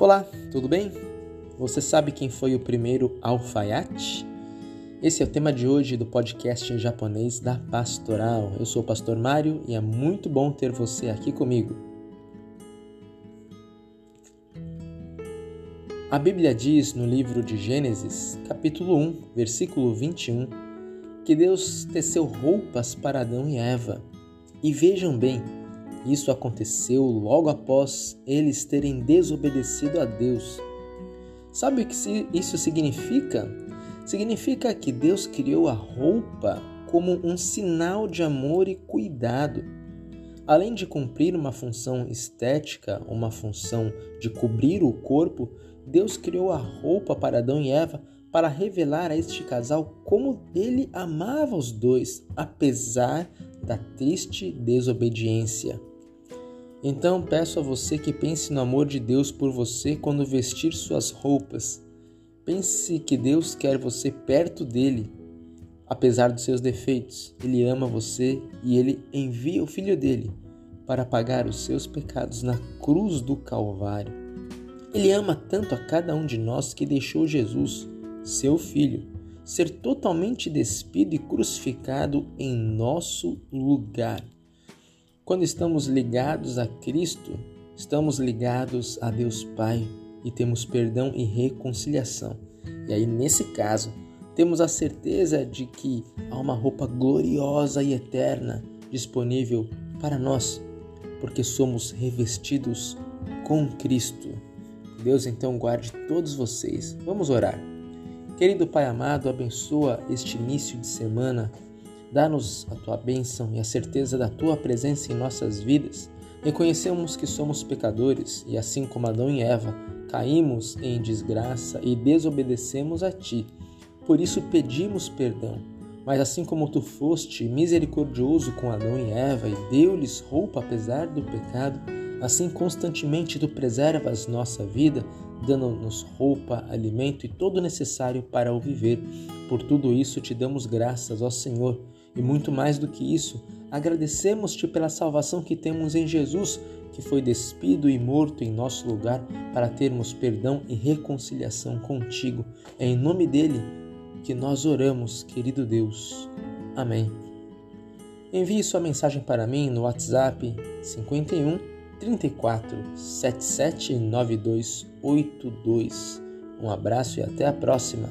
Olá, tudo bem? Você sabe quem foi o primeiro alfaiate? Esse é o tema de hoje do podcast em japonês da Pastoral. Eu sou o pastor Mário e é muito bom ter você aqui comigo. A Bíblia diz no livro de Gênesis, capítulo 1, versículo 21, que Deus teceu roupas para Adão e Eva. E vejam bem, isso aconteceu logo após eles terem desobedecido a Deus. Sabe o que isso significa? significa que Deus criou a roupa como um sinal de amor e cuidado. Além de cumprir uma função estética, uma função de cobrir o corpo, Deus criou a roupa para Adão e Eva para revelar a este casal como ele amava os dois, apesar da triste desobediência. Então peço a você que pense no amor de Deus por você quando vestir suas roupas. Pense que Deus quer você perto dele, apesar dos seus defeitos. Ele ama você e ele envia o filho dele para pagar os seus pecados na cruz do Calvário. Ele ama tanto a cada um de nós que deixou Jesus, seu filho, ser totalmente despido e crucificado em nosso lugar. Quando estamos ligados a Cristo, estamos ligados a Deus Pai e temos perdão e reconciliação. E aí, nesse caso, temos a certeza de que há uma roupa gloriosa e eterna disponível para nós, porque somos revestidos com Cristo. Deus então guarde todos vocês. Vamos orar. Querido Pai amado, abençoa este início de semana. Dá-nos a tua bênção e a certeza da tua presença em nossas vidas. Reconhecemos que somos pecadores e, assim como Adão e Eva, caímos em desgraça e desobedecemos a ti. Por isso pedimos perdão. Mas assim como tu foste misericordioso com Adão e Eva e deu-lhes roupa apesar do pecado, assim constantemente tu preservas nossa vida, dando-nos roupa, alimento e todo o necessário para o viver. Por tudo isso te damos graças, ó Senhor, e muito mais do que isso, agradecemos-te pela salvação que temos em Jesus que foi despido e morto em nosso lugar para termos perdão e reconciliação contigo. É em nome dele que nós oramos, querido Deus. Amém. Envie sua mensagem para mim no WhatsApp 51 34 77 9282. Um abraço e até a próxima.